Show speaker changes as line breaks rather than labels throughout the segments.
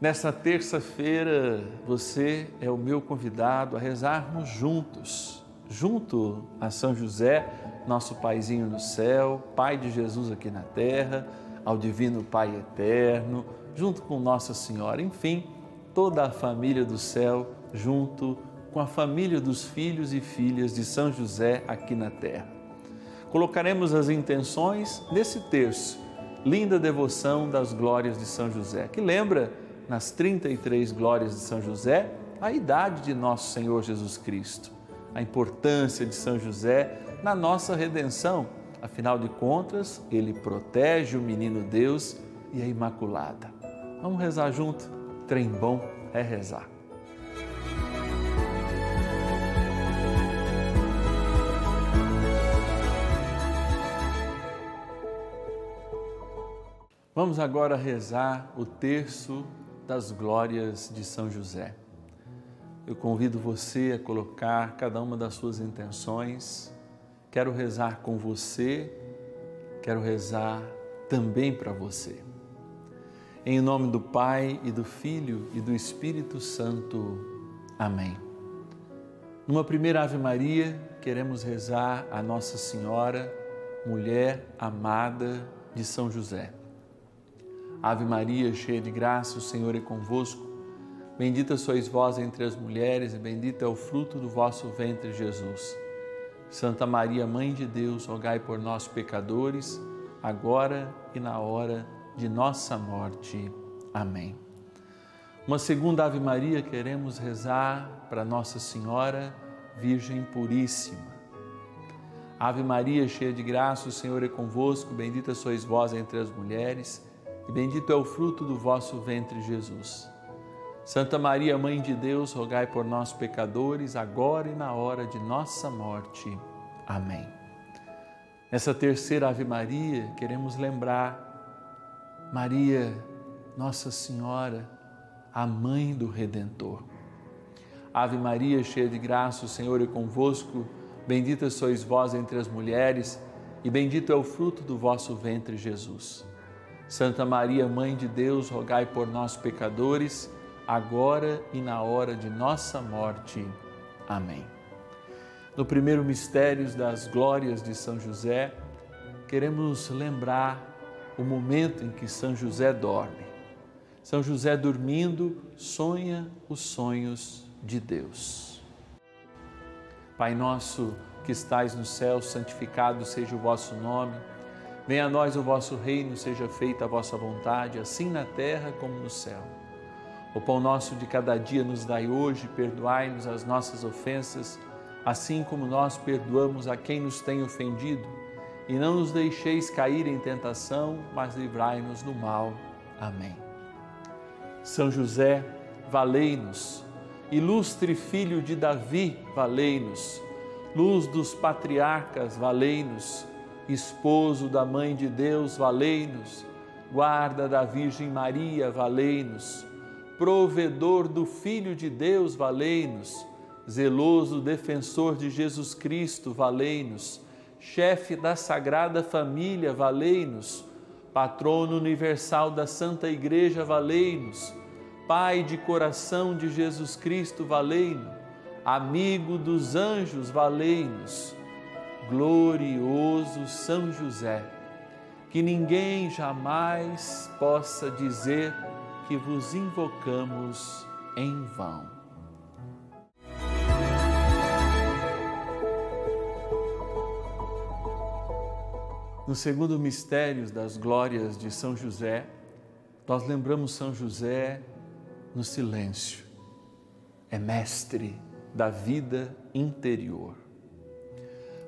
Nessa terça-feira, você é o meu convidado a rezarmos juntos, junto a São José, nosso paizinho no céu, Pai de Jesus aqui na terra, ao Divino Pai eterno, junto com Nossa Senhora, enfim, toda a família do céu, junto com a família dos filhos e filhas de São José aqui na terra. Colocaremos as intenções nesse terço, linda devoção das glórias de São José, que lembra nas 33 glórias de São José, a idade de nosso Senhor Jesus Cristo, a importância de São José na nossa redenção. Afinal de contas, ele protege o menino Deus e a Imaculada. Vamos rezar junto? Trem bom é rezar. Vamos agora rezar o terço das glórias de São José. Eu convido você a colocar cada uma das suas intenções. Quero rezar com você, quero rezar também para você. Em nome do Pai e do Filho e do Espírito Santo. Amém. Numa primeira Ave Maria, queremos rezar a Nossa Senhora, mulher amada de São José. Ave Maria, cheia de graça, o Senhor é convosco. Bendita sois vós entre as mulheres, e bendito é o fruto do vosso ventre, Jesus. Santa Maria, Mãe de Deus, rogai por nós, pecadores, agora e na hora de nossa morte. Amém. Uma segunda Ave Maria queremos rezar para Nossa Senhora, Virgem Puríssima. Ave Maria, cheia de graça, o Senhor é convosco, bendita sois vós entre as mulheres e bendito é o fruto do vosso ventre, Jesus. Santa Maria, Mãe de Deus, rogai por nós, pecadores, agora e na hora de nossa morte. Amém. Nessa terceira Ave Maria, queremos lembrar Maria, Nossa Senhora, a Mãe do Redentor. Ave Maria, cheia de graça, o Senhor é convosco, bendita sois vós entre as mulheres, e bendito é o fruto do vosso ventre, Jesus. Santa Maria, Mãe de Deus, rogai por nós, pecadores, agora e na hora de nossa morte. Amém. No primeiro mistério das glórias de São José, queremos lembrar o momento em que São José dorme. São José dormindo sonha os sonhos de Deus. Pai nosso que estais no céu, santificado seja o vosso nome. Venha a nós o vosso reino, seja feita a vossa vontade, assim na terra como no céu. O pão nosso de cada dia nos dai hoje, perdoai-nos as nossas ofensas, assim como nós perdoamos a quem nos tem ofendido, e não nos deixeis cair em tentação, mas livrai-nos do mal. Amém. São José, valei-nos. Ilustre filho de Davi, valei-nos. Luz dos patriarcas, valei-nos esposo da Mãe de Deus, valei-nos, guarda da Virgem Maria, valei-nos, provedor do Filho de Deus, valei-nos, zeloso defensor de Jesus Cristo, valei-nos, chefe da Sagrada Família, valei-nos, patrono universal da Santa Igreja, valei-nos, Pai de coração de Jesus Cristo, valei-nos, amigo dos anjos, valei-nos glorioso São José, que ninguém jamais possa dizer que vos invocamos em vão. No segundo mistério das glórias de São José, nós lembramos São José no silêncio. É mestre da vida interior.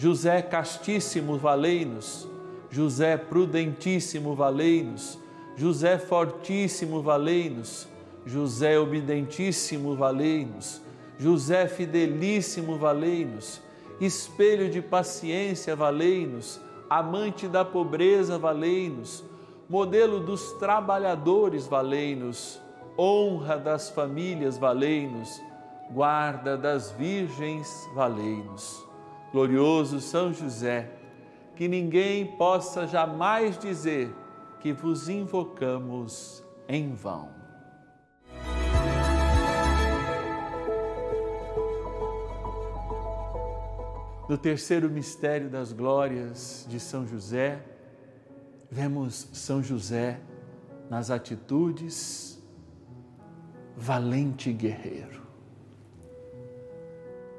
José castíssimo, valei-nos. José prudentíssimo, valei-nos. José fortíssimo, valei-nos. José obedentíssimo, valei-nos. José fidelíssimo, valei-nos. Espelho de paciência, valei-nos. Amante da pobreza, valei-nos. Modelo dos trabalhadores, valei-nos. Honra das famílias, valei-nos. Guarda das virgens, valei-nos. Glorioso São José, que ninguém possa jamais dizer que vos invocamos em vão. No terceiro mistério das glórias de São José, vemos São José nas atitudes valente guerreiro.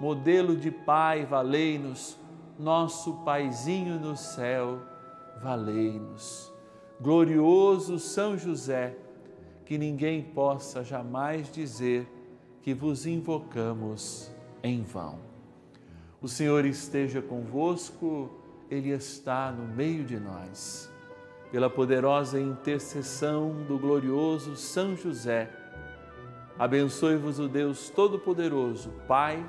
modelo de pai, valei-nos, nosso paizinho no céu, valei-nos. Glorioso São José, que ninguém possa jamais dizer que vos invocamos em vão. O Senhor esteja convosco, Ele está no meio de nós. Pela poderosa intercessão do glorioso São José, abençoe-vos o Deus Todo-Poderoso, Pai,